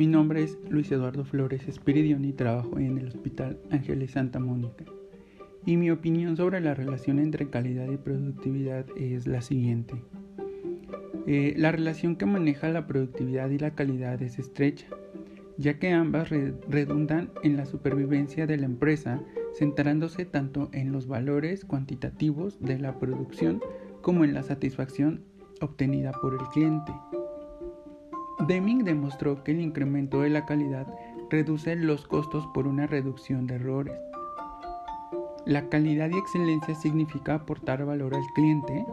Mi nombre es Luis Eduardo Flores Espiridión y trabajo en el Hospital Ángeles Santa Mónica. Y mi opinión sobre la relación entre calidad y productividad es la siguiente. Eh, la relación que maneja la productividad y la calidad es estrecha, ya que ambas redundan en la supervivencia de la empresa, centrándose tanto en los valores cuantitativos de la producción como en la satisfacción obtenida por el cliente. Deming demostró que el incremento de la calidad reduce los costos por una reducción de errores. La calidad y excelencia significa aportar valor al cliente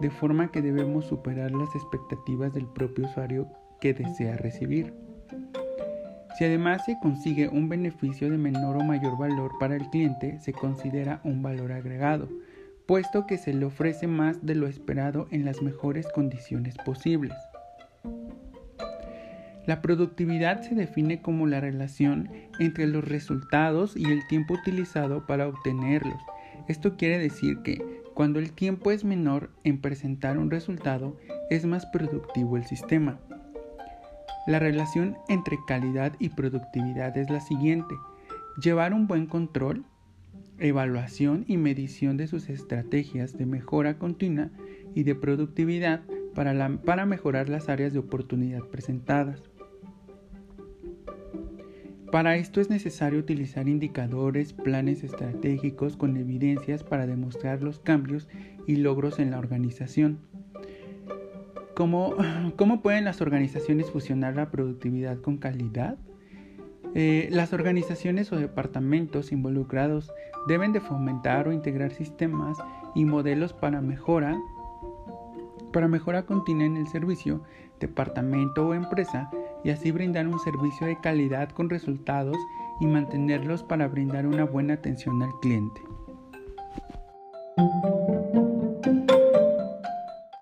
de forma que debemos superar las expectativas del propio usuario que desea recibir. Si además se consigue un beneficio de menor o mayor valor para el cliente, se considera un valor agregado, puesto que se le ofrece más de lo esperado en las mejores condiciones posibles. La productividad se define como la relación entre los resultados y el tiempo utilizado para obtenerlos. Esto quiere decir que cuando el tiempo es menor en presentar un resultado, es más productivo el sistema. La relación entre calidad y productividad es la siguiente. Llevar un buen control, evaluación y medición de sus estrategias de mejora continua y de productividad para, para mejorar las áreas de oportunidad presentadas. Para esto es necesario utilizar indicadores, planes estratégicos con evidencias para demostrar los cambios y logros en la organización. ¿Cómo, pueden las organizaciones fusionar la productividad con calidad? Eh, las organizaciones o departamentos involucrados deben de fomentar o integrar sistemas y modelos para mejora para mejora continua en el servicio, departamento o empresa y así brindar un servicio de calidad con resultados y mantenerlos para brindar una buena atención al cliente.